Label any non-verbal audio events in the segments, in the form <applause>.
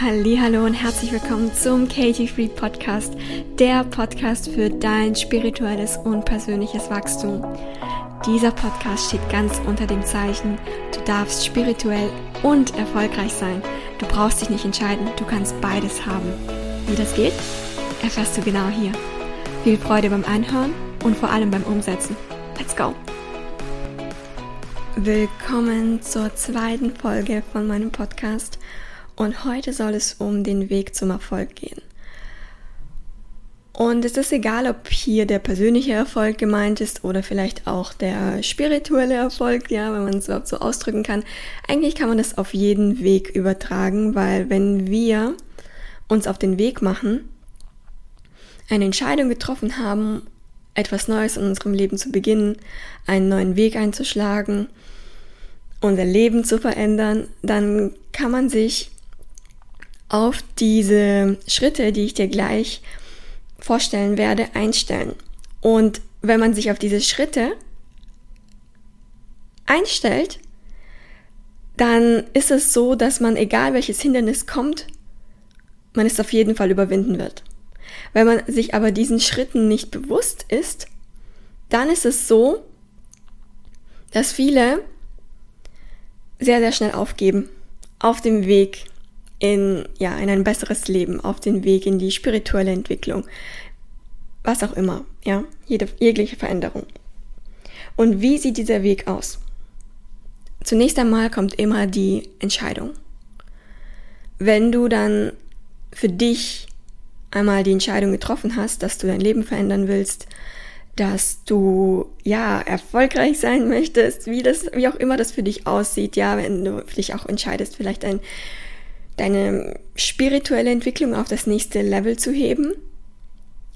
Hallo und herzlich willkommen zum Katie Free Podcast, der Podcast für dein spirituelles und persönliches Wachstum. Dieser Podcast steht ganz unter dem Zeichen, du darfst spirituell und erfolgreich sein. Du brauchst dich nicht entscheiden, du kannst beides haben. Wie das geht, erfährst du genau hier. Viel Freude beim Anhören und vor allem beim Umsetzen. Let's go! Willkommen zur zweiten Folge von meinem Podcast und heute soll es um den Weg zum Erfolg gehen. Und es ist egal, ob hier der persönliche Erfolg gemeint ist oder vielleicht auch der spirituelle Erfolg, ja, wenn man es überhaupt so ausdrücken kann. Eigentlich kann man das auf jeden Weg übertragen, weil wenn wir uns auf den Weg machen, eine Entscheidung getroffen haben, etwas Neues in unserem Leben zu beginnen, einen neuen Weg einzuschlagen, unser Leben zu verändern, dann kann man sich auf diese Schritte, die ich dir gleich vorstellen werde, einstellen. Und wenn man sich auf diese Schritte einstellt, dann ist es so, dass man, egal welches Hindernis kommt, man es auf jeden Fall überwinden wird. Wenn man sich aber diesen Schritten nicht bewusst ist, dann ist es so, dass viele sehr, sehr schnell aufgeben auf dem Weg in, ja, in ein besseres Leben, auf den Weg in die spirituelle Entwicklung. Was auch immer, ja, jede, jegliche Veränderung. Und wie sieht dieser Weg aus? Zunächst einmal kommt immer die Entscheidung. Wenn du dann für dich einmal die Entscheidung getroffen hast, dass du dein Leben verändern willst, dass du ja erfolgreich sein möchtest, wie das, wie auch immer das für dich aussieht, ja, wenn du dich auch entscheidest, vielleicht ein deine spirituelle Entwicklung auf das nächste Level zu heben,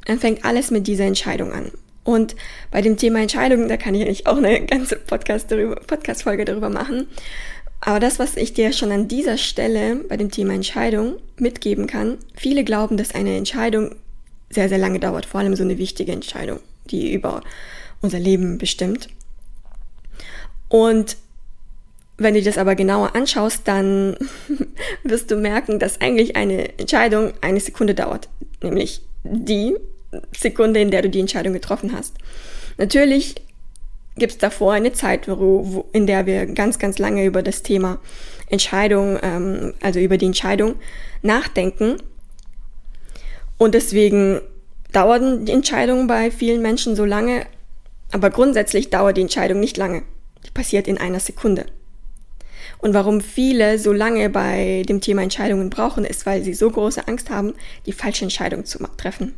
dann fängt alles mit dieser Entscheidung an. Und bei dem Thema Entscheidung, da kann ich eigentlich auch eine ganze Podcast darüber, Podcast-Folge darüber machen. Aber das, was ich dir schon an dieser Stelle bei dem Thema Entscheidung mitgeben kann, viele glauben, dass eine Entscheidung sehr, sehr lange dauert, vor allem so eine wichtige Entscheidung, die über unser Leben bestimmt. Und wenn du das aber genauer anschaust, dann <laughs> wirst du merken, dass eigentlich eine Entscheidung eine Sekunde dauert. Nämlich die Sekunde, in der du die Entscheidung getroffen hast. Natürlich gibt es davor eine Zeit, wo, in der wir ganz, ganz lange über das Thema Entscheidung, ähm, also über die Entscheidung nachdenken. Und deswegen dauern die Entscheidungen bei vielen Menschen so lange, aber grundsätzlich dauert die Entscheidung nicht lange. Die passiert in einer Sekunde. Und warum viele so lange bei dem Thema Entscheidungen brauchen, ist, weil sie so große Angst haben, die falsche Entscheidung zu treffen.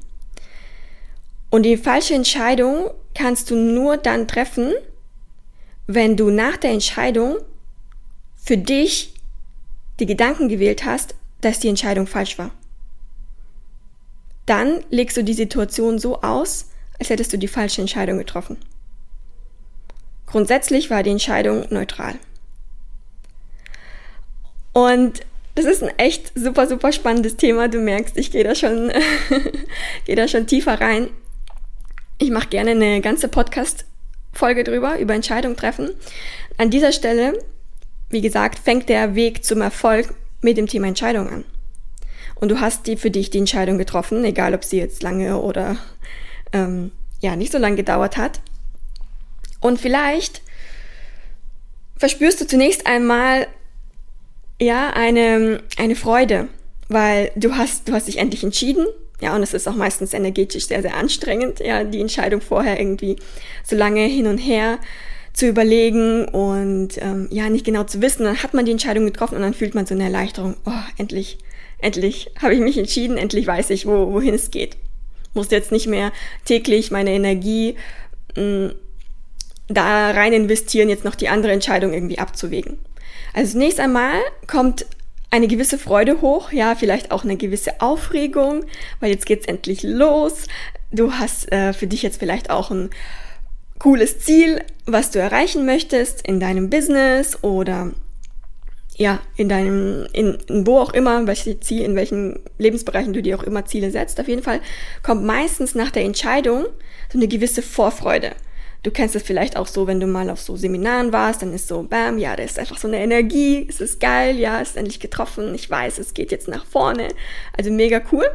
Und die falsche Entscheidung kannst du nur dann treffen, wenn du nach der Entscheidung für dich die Gedanken gewählt hast, dass die Entscheidung falsch war. Dann legst du die Situation so aus, als hättest du die falsche Entscheidung getroffen. Grundsätzlich war die Entscheidung neutral. Und das ist ein echt super, super spannendes Thema. Du merkst, ich gehe da schon, <laughs> da schon tiefer rein. Ich mache gerne eine ganze Podcast-Folge drüber, über Entscheidungen treffen. An dieser Stelle, wie gesagt, fängt der Weg zum Erfolg mit dem Thema Entscheidung an. Und du hast die für dich die Entscheidung getroffen, egal ob sie jetzt lange oder ähm, ja nicht so lange gedauert hat. Und vielleicht verspürst du zunächst einmal ja, eine, eine Freude, weil du hast, du hast dich endlich entschieden. Ja, und es ist auch meistens energetisch sehr, sehr anstrengend, ja, die Entscheidung vorher irgendwie so lange hin und her zu überlegen und ähm, ja, nicht genau zu wissen. Dann hat man die Entscheidung getroffen und dann fühlt man so eine Erleichterung. Oh, endlich, endlich habe ich mich entschieden, endlich weiß ich, wo, wohin es geht. Muss jetzt nicht mehr täglich meine Energie mh, mm, da rein investieren, jetzt noch die andere Entscheidung irgendwie abzuwägen. Also zunächst einmal kommt eine gewisse Freude hoch, ja, vielleicht auch eine gewisse Aufregung, weil jetzt geht's endlich los. Du hast äh, für dich jetzt vielleicht auch ein cooles Ziel, was du erreichen möchtest in deinem Business oder ja, in deinem, in, in wo auch immer, welche Ziel, in welchen Lebensbereichen du dir auch immer Ziele setzt. Auf jeden Fall kommt meistens nach der Entscheidung so eine gewisse Vorfreude. Du kennst es vielleicht auch so, wenn du mal auf so Seminaren warst, dann ist so, bam, ja, da ist einfach so eine Energie, es ist geil, ja, es ist endlich getroffen, ich weiß, es geht jetzt nach vorne. Also mega cool.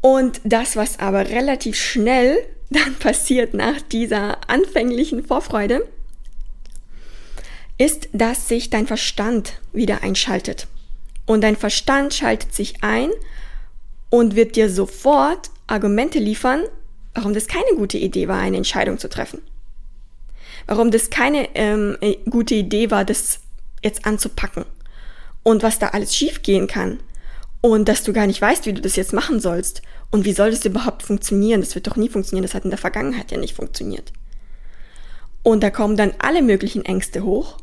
Und das, was aber relativ schnell <laughs> dann passiert nach dieser anfänglichen Vorfreude, ist, dass sich dein Verstand wieder einschaltet. Und dein Verstand schaltet sich ein und wird dir sofort Argumente liefern, warum das keine gute Idee war, eine Entscheidung zu treffen. Warum das keine ähm, äh, gute Idee war, das jetzt anzupacken. Und was da alles schiefgehen kann. Und dass du gar nicht weißt, wie du das jetzt machen sollst. Und wie soll das überhaupt funktionieren? Das wird doch nie funktionieren. Das hat in der Vergangenheit ja nicht funktioniert. Und da kommen dann alle möglichen Ängste hoch.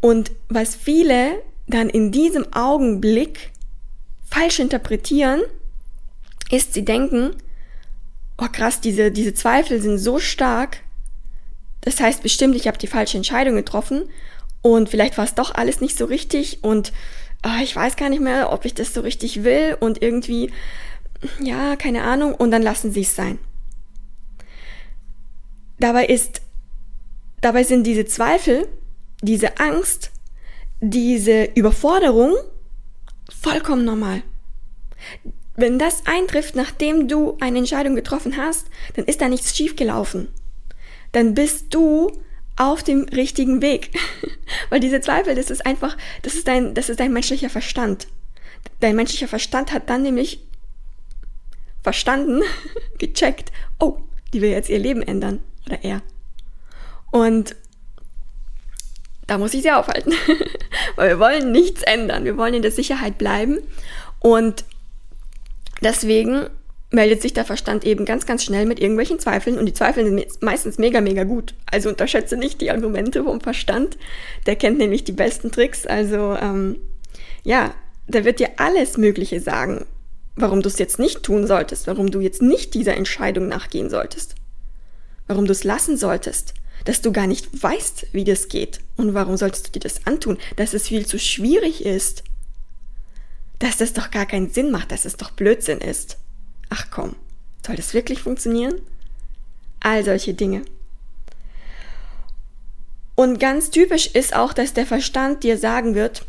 Und was viele dann in diesem Augenblick falsch interpretieren, ist, sie denken, oh krass, diese, diese Zweifel sind so stark. Das heißt bestimmt, ich habe die falsche Entscheidung getroffen und vielleicht war es doch alles nicht so richtig und oh, ich weiß gar nicht mehr, ob ich das so richtig will und irgendwie, ja, keine Ahnung, und dann lassen sie es sein. Dabei ist, dabei sind diese Zweifel, diese Angst, diese Überforderung vollkommen normal. Wenn das eintrifft, nachdem du eine Entscheidung getroffen hast, dann ist da nichts schiefgelaufen. Dann bist du auf dem richtigen Weg. <laughs> Weil diese Zweifel, das ist einfach, das ist dein, das ist dein menschlicher Verstand. Dein menschlicher Verstand hat dann nämlich verstanden, <laughs> gecheckt, oh, die will jetzt ihr Leben ändern. Oder er. Und da muss ich sie aufhalten. <laughs> Weil wir wollen nichts ändern. Wir wollen in der Sicherheit bleiben. Und Deswegen meldet sich der Verstand eben ganz, ganz schnell mit irgendwelchen Zweifeln und die Zweifel sind meistens mega, mega gut. Also unterschätze nicht die Argumente vom Verstand. Der kennt nämlich die besten Tricks. Also ähm, ja, der wird dir alles Mögliche sagen, warum du es jetzt nicht tun solltest, warum du jetzt nicht dieser Entscheidung nachgehen solltest, warum du es lassen solltest, dass du gar nicht weißt, wie das geht und warum solltest du dir das antun, dass es viel zu schwierig ist dass das doch gar keinen Sinn macht, dass es doch Blödsinn ist. Ach komm, soll das wirklich funktionieren? All solche Dinge. Und ganz typisch ist auch, dass der Verstand dir sagen wird,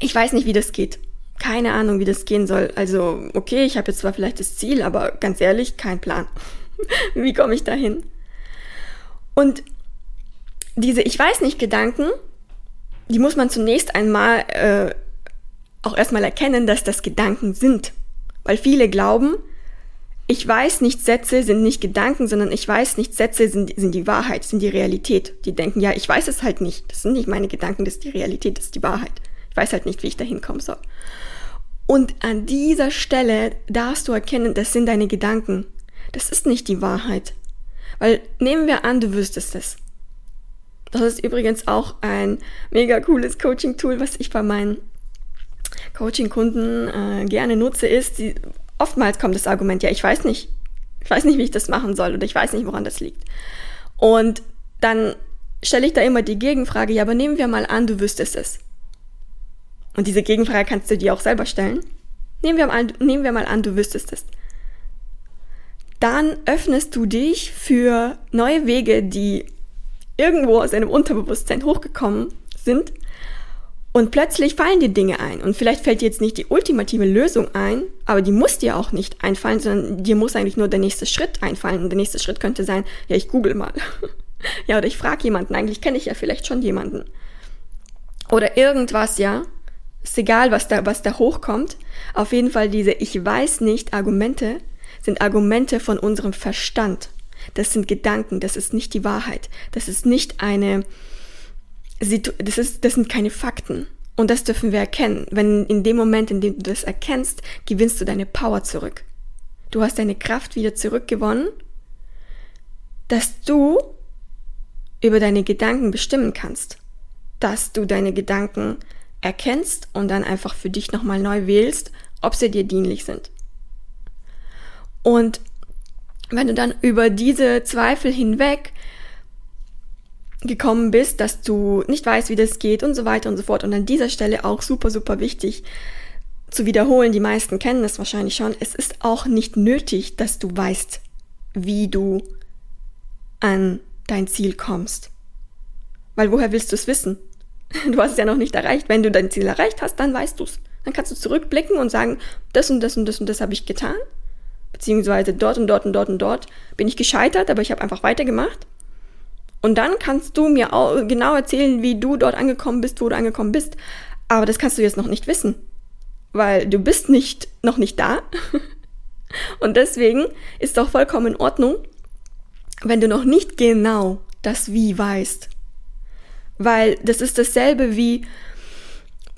ich weiß nicht, wie das geht. Keine Ahnung, wie das gehen soll. Also, okay, ich habe jetzt zwar vielleicht das Ziel, aber ganz ehrlich, kein Plan. <laughs> wie komme ich dahin? Und diese Ich weiß nicht Gedanken, die muss man zunächst einmal äh, auch erstmal erkennen, dass das Gedanken sind. Weil viele glauben, ich weiß nicht, Sätze sind nicht Gedanken, sondern ich weiß nicht, Sätze sind, sind die Wahrheit, sind die Realität. Die denken, ja, ich weiß es halt nicht. Das sind nicht meine Gedanken, das ist die Realität, das ist die Wahrheit. Ich weiß halt nicht, wie ich da hinkommen soll. Und an dieser Stelle darfst du erkennen, das sind deine Gedanken. Das ist nicht die Wahrheit. Weil nehmen wir an, du wüsstest es. Das ist übrigens auch ein mega cooles Coaching-Tool, was ich bei meinen Coaching-Kunden äh, gerne nutze, ist, die, oftmals kommt das Argument, ja, ich weiß nicht, ich weiß nicht, wie ich das machen soll oder ich weiß nicht, woran das liegt. Und dann stelle ich da immer die Gegenfrage, ja, aber nehmen wir mal an, du wüsstest es. Und diese Gegenfrage kannst du dir auch selber stellen. Nehmen wir mal, nehmen wir mal an, du wüsstest es. Dann öffnest du dich für neue Wege, die irgendwo aus deinem Unterbewusstsein hochgekommen sind und plötzlich fallen dir Dinge ein. Und vielleicht fällt dir jetzt nicht die ultimative Lösung ein, aber die muss dir auch nicht einfallen, sondern dir muss eigentlich nur der nächste Schritt einfallen. Und der nächste Schritt könnte sein, ja, ich google mal. <laughs> ja, oder ich frage jemanden. Eigentlich kenne ich ja vielleicht schon jemanden. Oder irgendwas, ja. Ist egal, was da, was da hochkommt. Auf jeden Fall diese Ich weiß nicht Argumente sind Argumente von unserem Verstand. Das sind Gedanken, das ist nicht die Wahrheit. Das ist nicht eine, das, ist, das sind keine Fakten. Und das dürfen wir erkennen. Wenn in dem Moment, in dem du das erkennst, gewinnst du deine Power zurück. Du hast deine Kraft wieder zurückgewonnen, dass du über deine Gedanken bestimmen kannst. Dass du deine Gedanken erkennst und dann einfach für dich nochmal neu wählst, ob sie dir dienlich sind. Und wenn du dann über diese Zweifel hinweg gekommen bist, dass du nicht weißt, wie das geht und so weiter und so fort. Und an dieser Stelle auch super, super wichtig zu wiederholen, die meisten kennen das wahrscheinlich schon, es ist auch nicht nötig, dass du weißt, wie du an dein Ziel kommst. Weil woher willst du es wissen? <laughs> Du hast es ja noch nicht erreicht. Wenn du dein Ziel erreicht hast, dann weißt du es. Dann kannst du zurückblicken und sagen, das und das und das und das habe ich getan. Beziehungsweise dort und dort und dort und dort bin ich gescheitert, aber ich habe einfach weitergemacht. Und dann kannst du mir auch genau erzählen, wie du dort angekommen bist, wo du angekommen bist. Aber das kannst du jetzt noch nicht wissen, weil du bist nicht noch nicht da. <laughs> Und deswegen ist doch vollkommen in Ordnung, wenn du noch nicht genau das Wie weißt. Weil das ist dasselbe wie,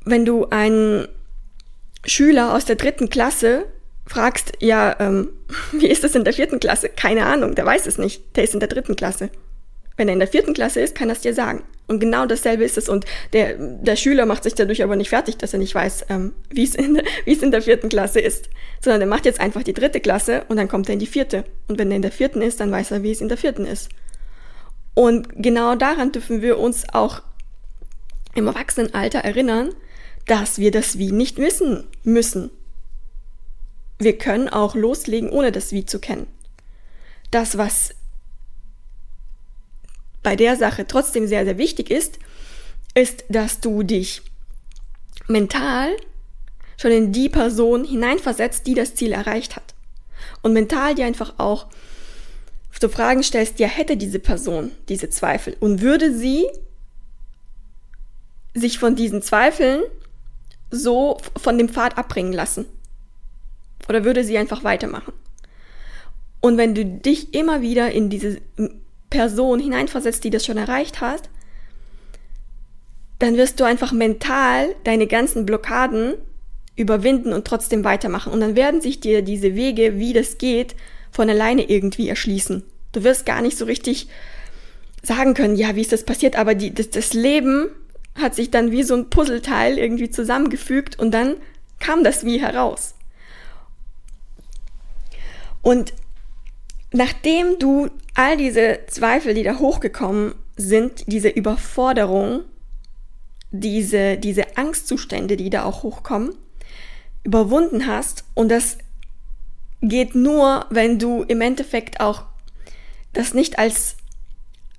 wenn du einen Schüler aus der dritten Klasse fragst, ja, ähm, <laughs> wie ist das in der vierten Klasse? Keine Ahnung, der weiß es nicht. Der ist in der dritten Klasse. Wenn er in der vierten Klasse ist, kann er es dir sagen. Und genau dasselbe ist es. Und der, der Schüler macht sich dadurch aber nicht fertig, dass er nicht weiß, ähm, wie <laughs> es in, der vierten Klasse ist. Sondern er macht jetzt einfach die dritte Klasse und dann kommt er in die vierte. Und wenn er in der vierten ist, dann weiß er, wie es in der vierten ist. Und genau daran dürfen wir uns auch im Erwachsenenalter erinnern, dass wir das Wie nicht wissen müssen. Wir können auch loslegen, ohne das Wie zu kennen. Das, was bei der Sache trotzdem sehr, sehr wichtig ist, ist, dass du dich mental schon in die Person hineinversetzt, die das Ziel erreicht hat. Und mental dir einfach auch so Fragen stellst, ja, hätte diese Person diese Zweifel und würde sie sich von diesen Zweifeln so von dem Pfad abbringen lassen? Oder würde sie einfach weitermachen? Und wenn du dich immer wieder in diese Person hineinversetzt, die das schon erreicht hat, dann wirst du einfach mental deine ganzen Blockaden überwinden und trotzdem weitermachen. Und dann werden sich dir diese Wege, wie das geht, von alleine irgendwie erschließen. Du wirst gar nicht so richtig sagen können, ja, wie ist das passiert, aber die, das, das Leben hat sich dann wie so ein Puzzleteil irgendwie zusammengefügt und dann kam das wie heraus. Und nachdem du all diese Zweifel, die da hochgekommen sind, diese Überforderung, diese, diese Angstzustände, die da auch hochkommen, überwunden hast und das geht nur, wenn du im Endeffekt auch das nicht als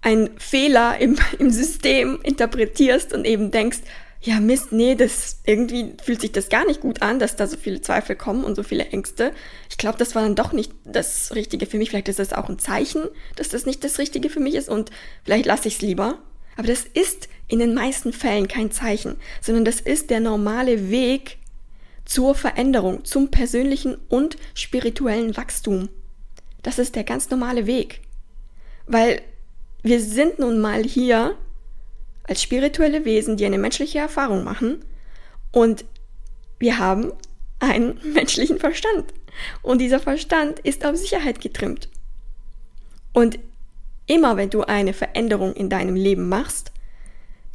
ein Fehler im, im System interpretierst und eben denkst, ja Mist, nee, das irgendwie fühlt sich das gar nicht gut an, dass da so viele Zweifel kommen und so viele Ängste. Ich glaube, das war dann doch nicht das Richtige für mich. Vielleicht ist das auch ein Zeichen, dass das nicht das Richtige für mich ist und vielleicht lasse ich es lieber. Aber das ist in den meisten Fällen kein Zeichen, sondern das ist der normale Weg zur Veränderung, zum persönlichen und spirituellen Wachstum. Das ist der ganz normale Weg. Weil wir sind nun mal hier als spirituelle Wesen, die eine menschliche Erfahrung machen und wir haben einen <laughs> menschlichen Verstand. Und dieser Verstand ist auf Sicherheit getrimmt. Und immer wenn du eine Veränderung in deinem Leben machst,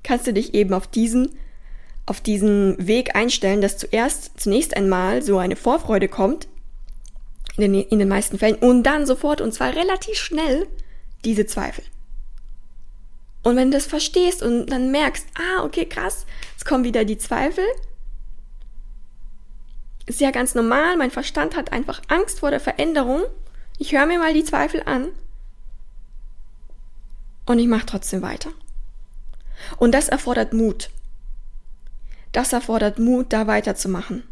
kannst du dich eben auf diesen, auf diesen Weg einstellen, dass zuerst, zunächst einmal so eine Vorfreude kommt, in den, in den meisten Fällen, und dann sofort, und zwar relativ schnell, diese Zweifel. Und wenn du das verstehst und dann merkst, ah, okay, krass, es kommen wieder die Zweifel, ist ja ganz normal, mein Verstand hat einfach Angst vor der Veränderung. Ich höre mir mal die Zweifel an und ich mache trotzdem weiter. Und das erfordert Mut. Das erfordert Mut, da weiterzumachen.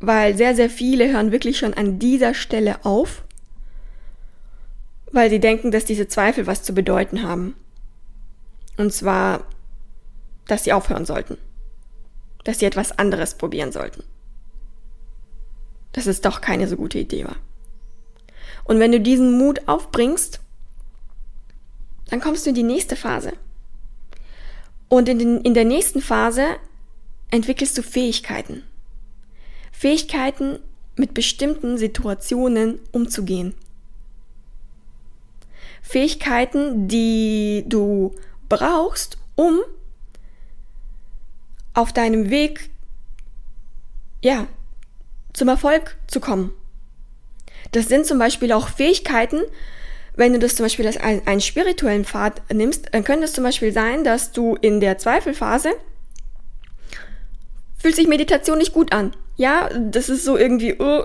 Weil sehr, sehr viele hören wirklich schon an dieser Stelle auf, weil sie denken, dass diese Zweifel was zu bedeuten haben. Und zwar, dass sie aufhören sollten. Dass sie etwas anderes probieren sollten. Dass es doch keine so gute Idee war. Und wenn du diesen Mut aufbringst, dann kommst du in die nächste Phase. Und in, den, in der nächsten Phase entwickelst du Fähigkeiten. Fähigkeiten, mit bestimmten Situationen umzugehen. Fähigkeiten, die du brauchst, um auf deinem Weg, ja, zum Erfolg zu kommen. Das sind zum Beispiel auch Fähigkeiten, wenn du das zum Beispiel als einen, spirituellen Pfad nimmst, dann könnte es zum Beispiel sein, dass du in der Zweifelphase fühlt sich Meditation nicht gut an. Ja, das ist so irgendwie, oh,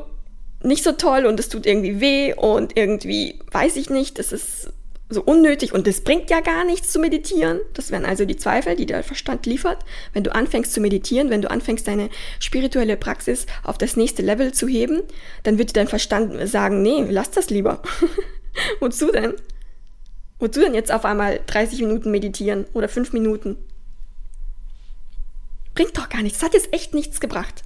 nicht so toll und es tut irgendwie weh und irgendwie weiß ich nicht, das ist so unnötig und es bringt ja gar nichts zu meditieren. Das wären also die Zweifel, die der Verstand liefert. Wenn du anfängst zu meditieren, wenn du anfängst deine spirituelle Praxis auf das nächste Level zu heben, dann wird dein Verstand sagen, nee, lass das lieber. <laughs> Wozu denn? Wozu denn jetzt auf einmal 30 Minuten meditieren oder 5 Minuten? Bringt doch gar nichts. Das hat jetzt echt nichts gebracht.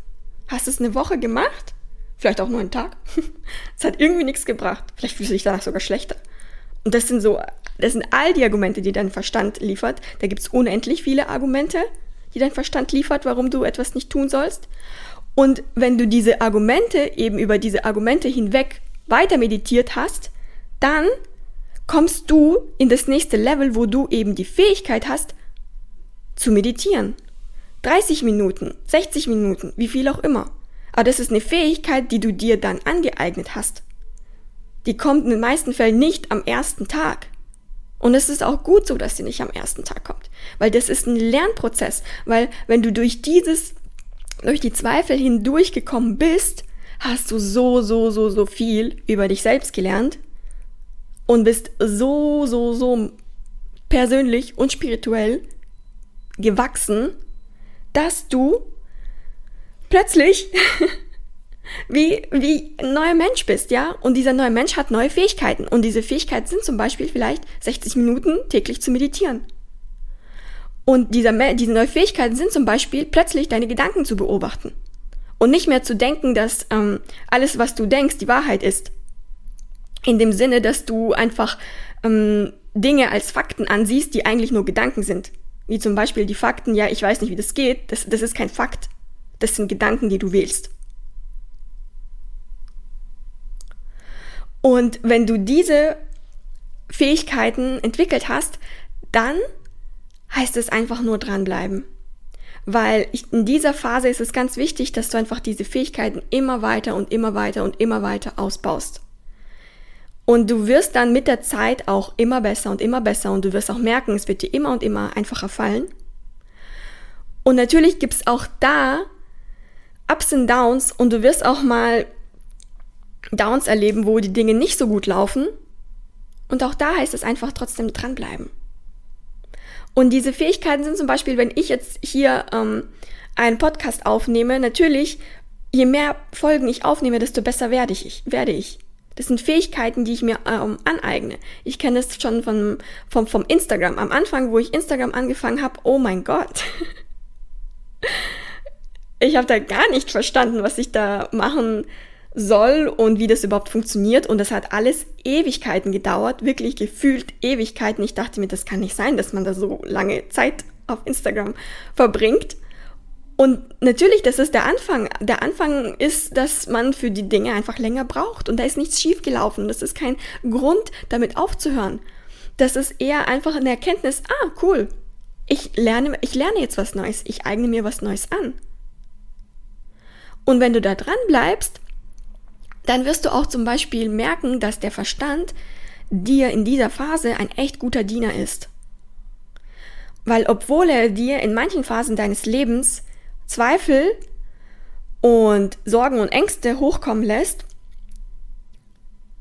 Hast du es eine Woche gemacht? Vielleicht auch nur einen Tag? <laughs> Es hat irgendwie nichts gebracht. Vielleicht fühlst du dich danach sogar schlechter. Und das sind so, das sind all die Argumente, die dein Verstand liefert. Da gibt es unendlich viele Argumente, die dein Verstand liefert, warum du etwas nicht tun sollst. Und wenn du diese Argumente eben über diese Argumente hinweg weiter meditiert hast, dann kommst du in das nächste Level, wo du eben die Fähigkeit hast, zu meditieren. 30 Minuten, 60 Minuten, wie viel auch immer. Aber das ist eine Fähigkeit, die du dir dann angeeignet hast. Die kommt in den meisten Fällen nicht am ersten Tag. Und es ist auch gut so, dass sie nicht am ersten Tag kommt. Weil das ist ein Lernprozess. Weil wenn du durch dieses, durch die Zweifel hindurchgekommen bist, hast du so, so, so, so viel über dich selbst gelernt und bist so, so, so persönlich und spirituell gewachsen, dass du plötzlich <laughs> wie, wie ein neuer Mensch bist, ja? Und dieser neue Mensch hat neue Fähigkeiten. Und diese Fähigkeiten sind zum Beispiel vielleicht 60 Minuten täglich zu meditieren. Und dieser, diese neue Fähigkeiten sind zum Beispiel plötzlich deine Gedanken zu beobachten. Und nicht mehr zu denken, dass ähm, alles, was du denkst, die Wahrheit ist. In dem Sinne, dass du einfach ähm, Dinge als Fakten ansiehst, die eigentlich nur Gedanken sind. Wie zum Beispiel die Fakten, ja, ich weiß nicht, wie das geht, das, das ist kein Fakt. Das sind Gedanken, die du wählst. Und wenn du diese Fähigkeiten entwickelt hast, dann heißt es einfach nur dranbleiben. Weil in dieser Phase ist es ganz wichtig, dass du einfach diese Fähigkeiten immer weiter und immer weiter und immer weiter ausbaust. Und du wirst dann mit der Zeit auch immer besser und immer besser und du wirst auch merken, es wird dir immer und immer einfacher fallen. Und natürlich gibt's auch da Ups und Downs und du wirst auch mal Downs erleben, wo die Dinge nicht so gut laufen. Und auch da heißt es einfach trotzdem dranbleiben. Und diese Fähigkeiten sind zum Beispiel, wenn ich jetzt hier ähm, einen Podcast aufnehme, natürlich, je mehr Folgen ich aufnehme, desto besser werde ich. Werde ich. Das sind Fähigkeiten, die ich mir ähm, aneigne. Ich kenne es schon von, vom, vom Instagram. Am Anfang, wo ich Instagram angefangen habe, oh mein Gott. <laughs> ich habe da gar nicht verstanden, was ich da machen soll und wie das überhaupt funktioniert. Und das hat alles Ewigkeiten gedauert, wirklich gefühlt Ewigkeiten. Ich dachte mir, das kann nicht sein, dass man da so lange Zeit auf Instagram verbringt. Und natürlich, das ist der Anfang. Der Anfang ist, dass man für die Dinge einfach länger braucht. Und da ist nichts schiefgelaufen. Das ist kein Grund, damit aufzuhören. Das ist eher einfach eine Erkenntnis, ah, cool. Ich lerne, ich lerne jetzt was Neues. Ich eigne mir was Neues an. Und wenn du da dran bleibst, dann wirst du auch zum Beispiel merken, dass der Verstand dir in dieser Phase ein echt guter Diener ist. Weil obwohl er dir in manchen Phasen deines Lebens Zweifel und Sorgen und Ängste hochkommen lässt,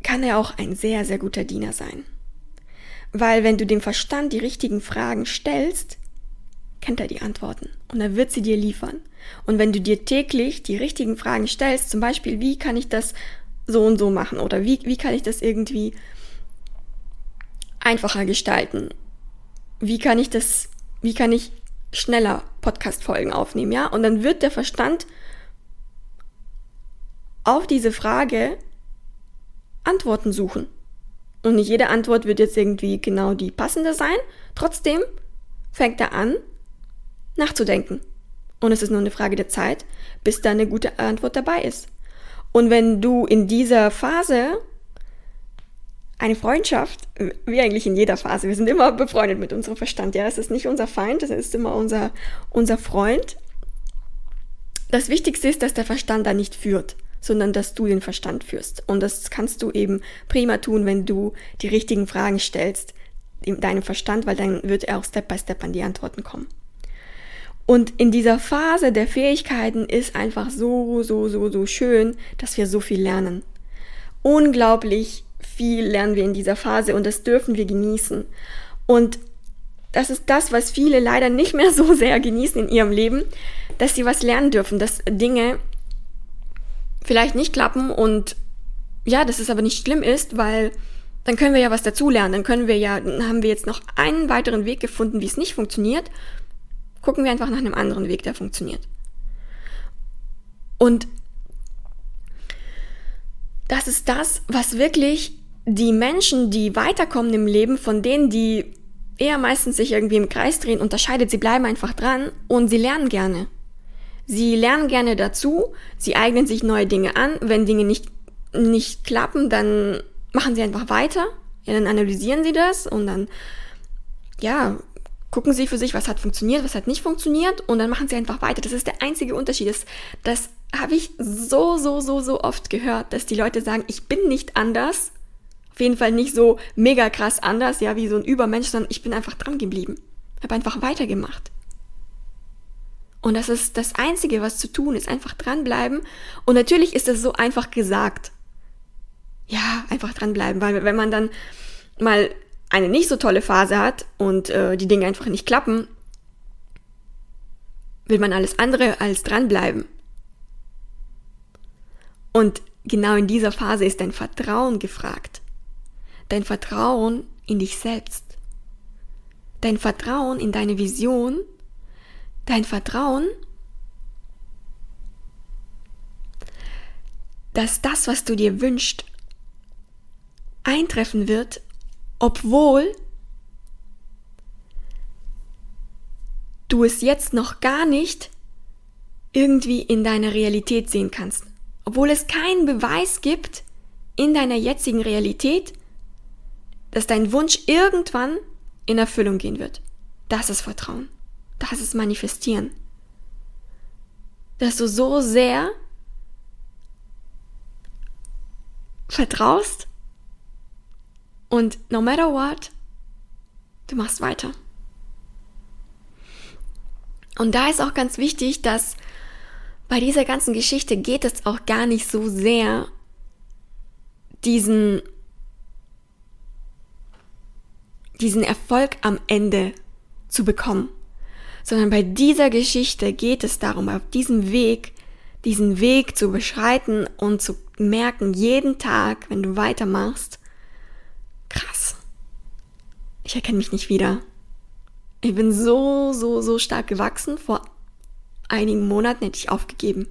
kann er auch ein sehr, sehr guter Diener sein. Weil wenn du dem Verstand die richtigen Fragen stellst, kennt er die Antworten und er wird sie dir liefern. Und wenn du dir täglich die richtigen Fragen stellst, zum Beispiel, wie kann ich das so und so machen oder wie, wie kann ich das irgendwie einfacher gestalten? Wie kann ich das, wie kann ich schneller Podcast-Folgen aufnehmen, ja? Und dann wird der Verstand auf diese Frage Antworten suchen. Und nicht jede Antwort wird jetzt irgendwie genau die passende sein. Trotzdem fängt er an, nachzudenken. Und es ist nur eine Frage der Zeit, bis da eine gute Antwort dabei ist. Und wenn du in dieser Phase eine Freundschaft, wie eigentlich in jeder Phase, wir sind immer befreundet mit unserem Verstand, ja, es ist nicht unser Feind, es ist immer unser, unser Freund. Das Wichtigste ist, dass der Verstand da nicht führt, sondern dass du den Verstand führst. Und das kannst du eben prima tun, wenn du die richtigen Fragen stellst, in deinem Verstand, weil dann wird er auch Step by Step an die Antworten kommen. Und in dieser Phase der Fähigkeiten ist einfach so, so, so, so schön, dass wir so viel lernen. Unglaublich viel lernen wir in dieser Phase und das dürfen wir genießen. Und das ist das, was viele leider nicht mehr so sehr genießen in ihrem Leben, dass sie was lernen dürfen, dass Dinge vielleicht nicht klappen und ja, dass es aber nicht schlimm ist, weil dann können wir ja was dazulernen. Dann können wir ja, dann haben wir jetzt noch einen weiteren Weg gefunden, wie es nicht funktioniert. Gucken wir einfach nach einem anderen Weg, der funktioniert. Und das ist das, was wirklich die Menschen, die weiterkommen im Leben, von denen, die eher meistens sich irgendwie im Kreis drehen, unterscheidet. Sie bleiben einfach dran und sie lernen gerne. Sie lernen gerne dazu, sie eignen sich neue Dinge an. Wenn Dinge nicht, nicht klappen, dann machen sie einfach weiter. Ja, dann analysieren sie das und dann, ja, gucken sie für sich, was hat funktioniert, was hat nicht funktioniert und dann machen sie einfach weiter. Das ist der einzige Unterschied. Das, das habe ich so, so, so, so oft gehört, dass die Leute sagen, ich bin nicht anders. Auf jeden Fall nicht so mega krass anders, ja, wie so ein Übermensch, sondern ich bin einfach dran geblieben. Habe einfach weitergemacht. Und das ist das Einzige, was zu tun ist, einfach dranbleiben. Und natürlich ist es so einfach gesagt ja, einfach dranbleiben, weil wenn man dann mal eine nicht so tolle Phase hat und äh, die Dinge einfach nicht klappen, will man alles andere als dranbleiben. Und genau in dieser Phase ist dein Vertrauen gefragt. Dein Vertrauen in dich selbst. Dein Vertrauen in deine Vision. Dein Vertrauen, dass das, was du dir wünschst, eintreffen wird, obwohl du es jetzt noch gar nicht irgendwie in deiner Realität sehen kannst. Obwohl es keinen Beweis gibt in deiner jetzigen Realität, dass dein Wunsch irgendwann in Erfüllung gehen wird. Das ist Vertrauen. Das ist Manifestieren. Dass du so sehr vertraust, und no matter what, du machst weiter. Und da ist auch ganz wichtig, dass bei dieser ganzen Geschichte geht es auch gar nicht so sehr diesen, diesen Erfolg am Ende zu bekommen, sondern bei dieser Geschichte geht es darum, auf diesem Weg, diesen Weg zu beschreiten und zu merken, jeden Tag, wenn du weitermachst, krass. Ich erkenne mich nicht wieder. Ich bin so, so, so stark gewachsen. Vor einigen Monaten hätte ich aufgegeben.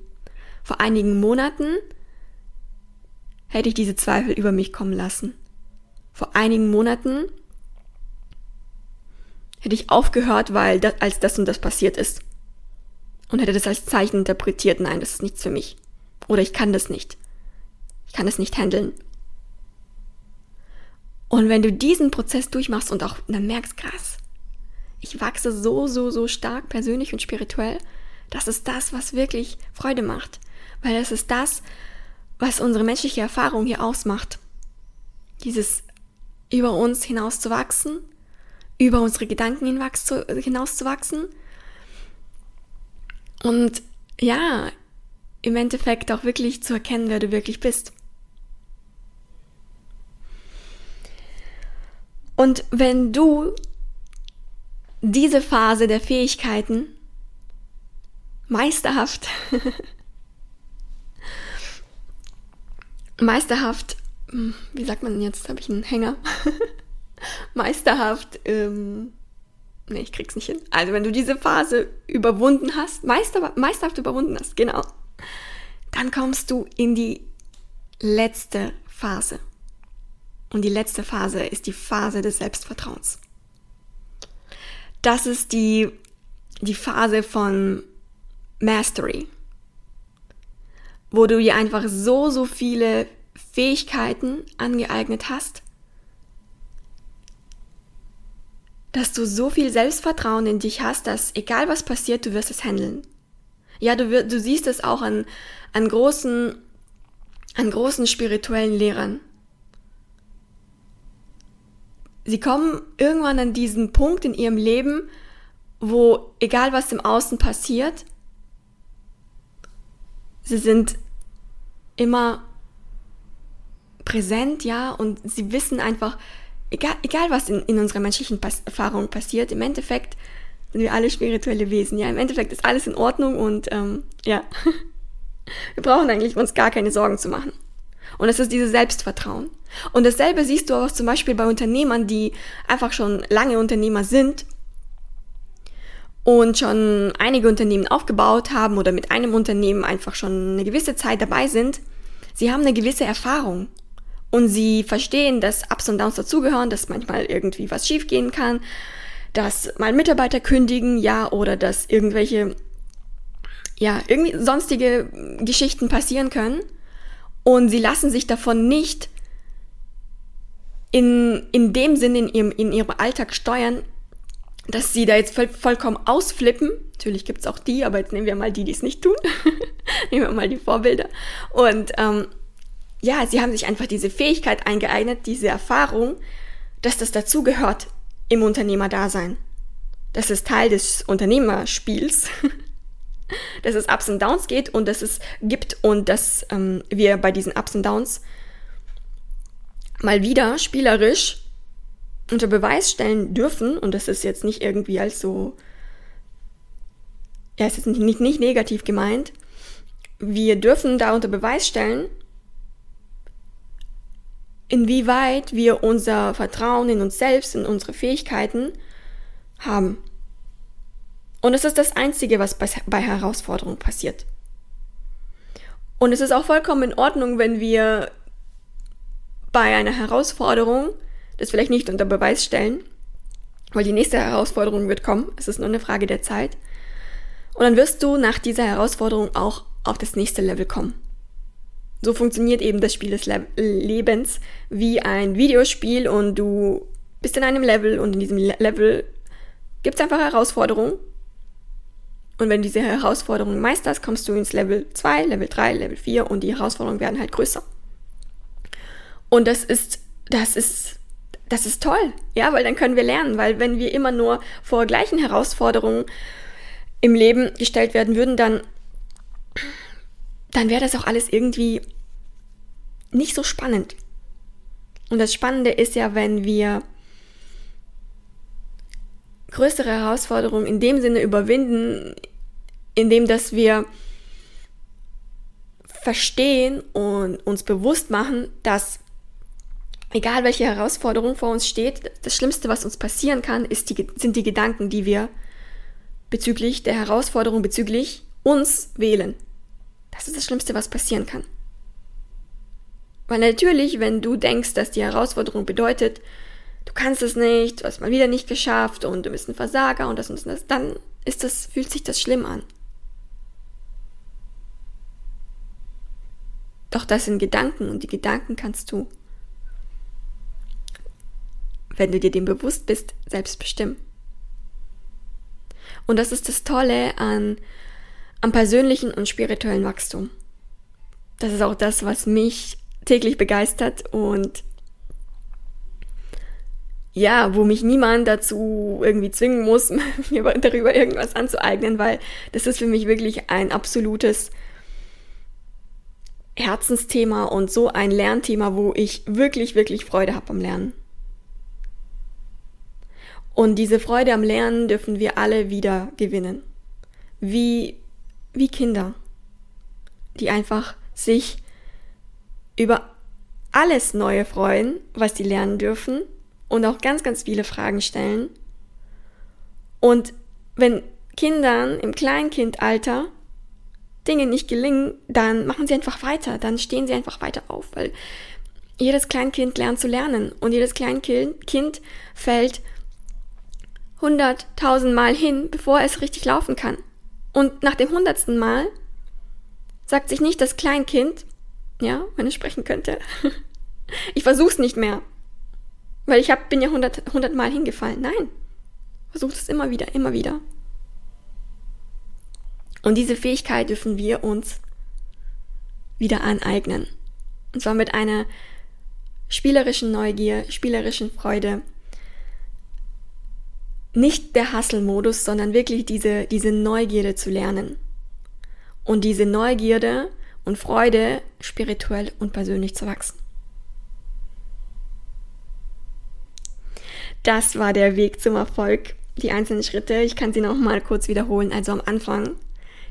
Vor einigen Monaten hätte ich diese Zweifel über mich kommen lassen. Vor einigen Monaten hätte ich aufgehört, weil das, als das und das passiert ist. Und hätte das als Zeichen interpretiert, nein, das ist nichts für mich. Oder ich kann das nicht. Ich kann das nicht handeln. Und wenn du diesen Prozess durchmachst und auch dann merkst, krass, ich wachse so, so, so stark persönlich und spirituell, das ist das, was wirklich Freude macht. Weil das ist das, was unsere menschliche Erfahrung hier ausmacht. Dieses über uns hinaus zu wachsen, über unsere Gedanken hinaus zu wachsen. Und ja, im Endeffekt auch wirklich zu erkennen, wer du wirklich bist. Und wenn du diese Phase der Fähigkeiten meisterhaft, <laughs> meisterhaft, hm, wie sagt man jetzt, habe ich einen Hänger, <laughs> meisterhaft, ähm, nee, ich krieg's nicht hin. Also wenn du diese Phase überwunden hast, meister, meisterhaft überwunden hast, genau, dann kommst du in die letzte Phase. Und die letzte Phase ist die Phase des Selbstvertrauens. Das ist die, die Phase von Mastery, wo du dir einfach so, so viele Fähigkeiten angeeignet hast, dass du so viel Selbstvertrauen in dich hast, dass egal was passiert, du wirst es handeln. Ja, du, du siehst es auch an, an großen, an großen spirituellen Lehrern sie kommen irgendwann an diesen Punkt in ihrem Leben, wo egal was im Außen passiert, sie sind immer präsent, ja, und sie wissen einfach, egal, egal was in, in unserer menschlichen Pas Erfahrung passiert, im Endeffekt sind wir alle spirituelle Wesen, ja, im Endeffekt ist alles in Ordnung und ähm, ja, <laughs> wir brauchen eigentlich uns gar keine Sorgen zu machen. Und es ist dieses Selbstvertrauen. Und dasselbe siehst du auch zum Beispiel bei Unternehmern, die einfach schon lange Unternehmer sind und schon einige Unternehmen aufgebaut haben oder mit einem Unternehmen einfach schon eine gewisse Zeit dabei sind. Sie haben eine gewisse Erfahrung und sie verstehen, dass Ups und Downs dazugehören, dass manchmal irgendwie was schiefgehen kann, dass mal Mitarbeiter kündigen, ja, oder dass irgendwelche, ja, irgendwie sonstige Geschichten passieren können. Und sie lassen sich davon nicht in, in dem Sinne in ihrem, in ihrem Alltag steuern, dass sie da jetzt voll, vollkommen ausflippen. Natürlich gibt's auch die, aber jetzt nehmen wir mal die, die es nicht tun. <laughs> nehmen wir mal die Vorbilder. Und ähm, ja, sie haben sich einfach diese Fähigkeit eingeeignet, diese Erfahrung, dass das dazugehört im Unternehmerdasein. Das ist Teil des Unternehmerspiels. <laughs> dass es Ups und Downs geht und dass es gibt und dass ähm, wir bei diesen Ups und Downs mal wieder spielerisch unter Beweis stellen dürfen, und das ist jetzt nicht irgendwie als so, ja, es ist nicht, nicht negativ gemeint, wir dürfen da unter Beweis stellen, inwieweit wir unser Vertrauen in uns selbst, in unsere Fähigkeiten haben. Und es ist das Einzige, was bei Herausforderungen passiert. Und es ist auch vollkommen in Ordnung, wenn wir bei einer Herausforderung das vielleicht nicht unter Beweis stellen, weil die nächste Herausforderung wird kommen. Es ist nur eine Frage der Zeit. Und dann wirst du nach dieser Herausforderung auch auf das nächste Level kommen. So funktioniert eben das Spiel des Le Lebens wie ein Videospiel und du bist in einem Level und in diesem Le Level gibt es einfach Herausforderungen und wenn du diese Herausforderungen meisterst, kommst du ins Level 2, Level 3, Level 4 und die Herausforderungen werden halt größer. Und das ist, das ist, das ist toll, ja, weil dann können wir lernen, weil wenn wir immer nur vor gleichen Herausforderungen im Leben gestellt werden würden, dann, dann wäre das auch alles irgendwie nicht so spannend. Und das Spannende ist ja, wenn wir größere Herausforderung in dem Sinne überwinden, indem dass wir verstehen und uns bewusst machen, dass egal welche Herausforderung vor uns steht, das Schlimmste, was uns passieren kann, die, sind die Gedanken, die wir bezüglich der Herausforderung, bezüglich uns wählen. Das ist das Schlimmste, was passieren kann. Weil natürlich, wenn du denkst, dass die Herausforderung bedeutet, du kannst es nicht, du hast mal wieder nicht geschafft und du bist ein Versager und das und das, dann ist das, fühlt sich das schlimm an. Doch das sind Gedanken und die Gedanken kannst du, wenn du dir dem bewusst bist, selbst bestimmen. Und das ist das Tolle an, am persönlichen und spirituellen Wachstum. Das ist auch das, was mich täglich begeistert und ja, wo mich niemand dazu irgendwie zwingen muss, <laughs> mir darüber irgendwas anzueignen, weil das ist für mich wirklich ein absolutes Herzensthema und so ein Lernthema, wo ich wirklich, wirklich Freude habe am Lernen. Und diese Freude am Lernen dürfen wir alle wieder gewinnen. Wie, wie Kinder, die einfach sich über alles Neue freuen, was sie lernen dürfen und auch ganz, ganz viele Fragen stellen. Und wenn Kindern im Kleinkindalter Dinge nicht gelingen, dann machen sie einfach weiter, dann stehen sie einfach weiter auf, weil jedes Kleinkind lernt zu lernen und jedes Kleinkind kind fällt hunderttausend Mal hin, bevor es richtig laufen kann. Und nach dem hundertsten Mal sagt sich nicht das Kleinkind, ja, wenn es sprechen könnte, <laughs> ich versuch's nicht mehr, weil ich hab, bin ja hundert, hundertmal hingefallen. Nein. Versucht es immer wieder, immer wieder. Und diese Fähigkeit dürfen wir uns wieder aneignen. Und zwar mit einer spielerischen Neugier, spielerischen Freude, nicht der Hustle-Modus, sondern wirklich diese, diese Neugierde zu lernen. Und diese Neugierde und Freude spirituell und persönlich zu wachsen. Das war der Weg zum Erfolg. Die einzelnen Schritte, ich kann sie noch mal kurz wiederholen. Also am Anfang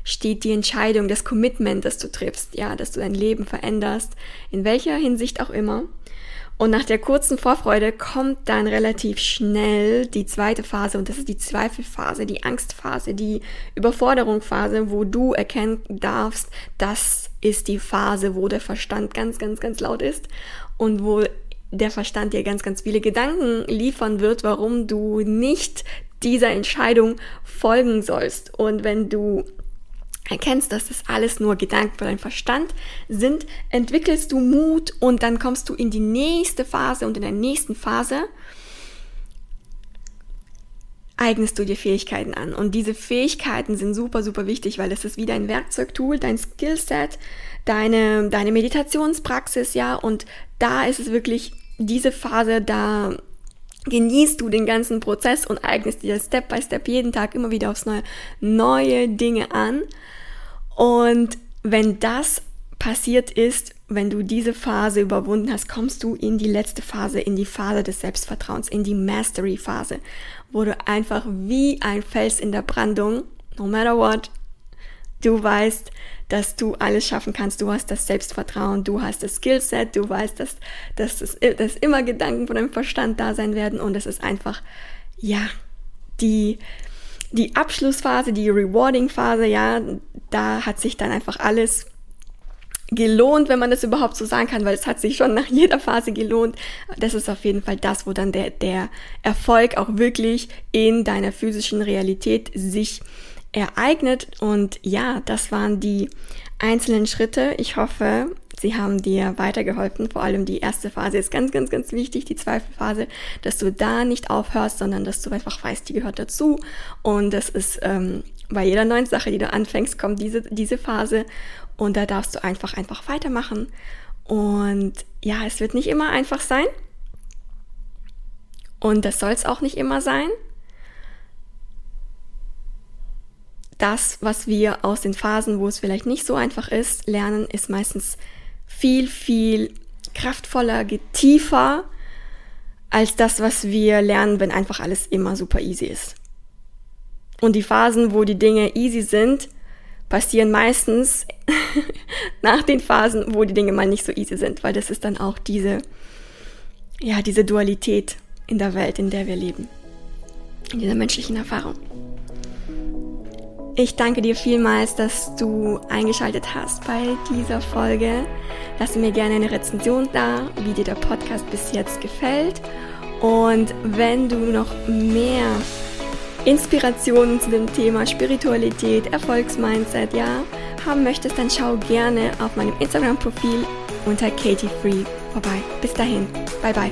steht die Entscheidung, das Commitment, das du triffst, ja, dass du dein Leben veränderst, in welcher Hinsicht auch immer. Und nach der kurzen Vorfreude kommt dann relativ schnell die zweite Phase und das ist die Zweifelphase, die Angstphase, die Überforderungsphase, wo du erkennen darfst, das ist die Phase, wo der Verstand ganz, ganz, ganz laut ist und wo der Verstand dir ganz, ganz viele Gedanken liefern wird, warum du nicht dieser Entscheidung folgen sollst. Und wenn du erkennst, dass das alles nur Gedanken für deinen Verstand sind, entwickelst du Mut und dann kommst du in die nächste Phase und in der nächsten Phase eignest du dir Fähigkeiten an. Und diese Fähigkeiten sind super, super wichtig, weil es ist wie dein Werkzeugtool, dein Skillset, deine, deine Meditationspraxis, ja, und da ist es wirklich diese Phase, da genießt du den ganzen Prozess und eignest dir Step by Step jeden Tag immer wieder aufs Neue neue Dinge an. Und wenn das passiert ist, wenn du diese Phase überwunden hast, kommst du in die letzte Phase, in die Phase des Selbstvertrauens, in die Mastery-Phase, wo du einfach wie ein Fels in der Brandung, no matter what, du weißt, dass du alles schaffen kannst. Du hast das Selbstvertrauen, du hast das Skillset, du weißt, dass, dass, das, dass immer Gedanken von deinem Verstand da sein werden und es ist einfach, ja, die, die Abschlussphase, die Rewarding-Phase, ja, da hat sich dann einfach alles gelohnt, wenn man das überhaupt so sagen kann, weil es hat sich schon nach jeder Phase gelohnt. Das ist auf jeden Fall das, wo dann der, der Erfolg auch wirklich in deiner physischen Realität sich ereignet. Und ja, das waren die einzelnen Schritte. Ich hoffe, sie haben dir weitergeholfen. Vor allem die erste Phase ist ganz, ganz, ganz wichtig, die Zweifelphase, dass du da nicht aufhörst, sondern dass du einfach weißt, die gehört dazu. Und das ist ähm, bei jeder neuen Sache, die du anfängst, kommt diese, diese Phase. Und da darfst du einfach, einfach weitermachen. Und ja, es wird nicht immer einfach sein. Und das soll es auch nicht immer sein. Das, was wir aus den Phasen, wo es vielleicht nicht so einfach ist, lernen, ist meistens viel, viel kraftvoller, tiefer als das, was wir lernen, wenn einfach alles immer super easy ist. Und die Phasen, wo die Dinge easy sind, passieren meistens <laughs> nach den Phasen, wo die Dinge mal nicht so easy sind, weil das ist dann auch diese, ja, diese Dualität in der Welt, in der wir leben, in dieser menschlichen Erfahrung. Ich danke dir vielmals, dass du eingeschaltet hast bei dieser Folge. Lass mir gerne eine Rezension da, wie dir der Podcast bis jetzt gefällt. Und wenn du noch mehr Inspirationen zu dem Thema Spiritualität, Erfolgsmindset, ja, haben möchtest, dann schau gerne auf meinem Instagram-Profil unter Katie Free vorbei. Bis dahin, bye bye.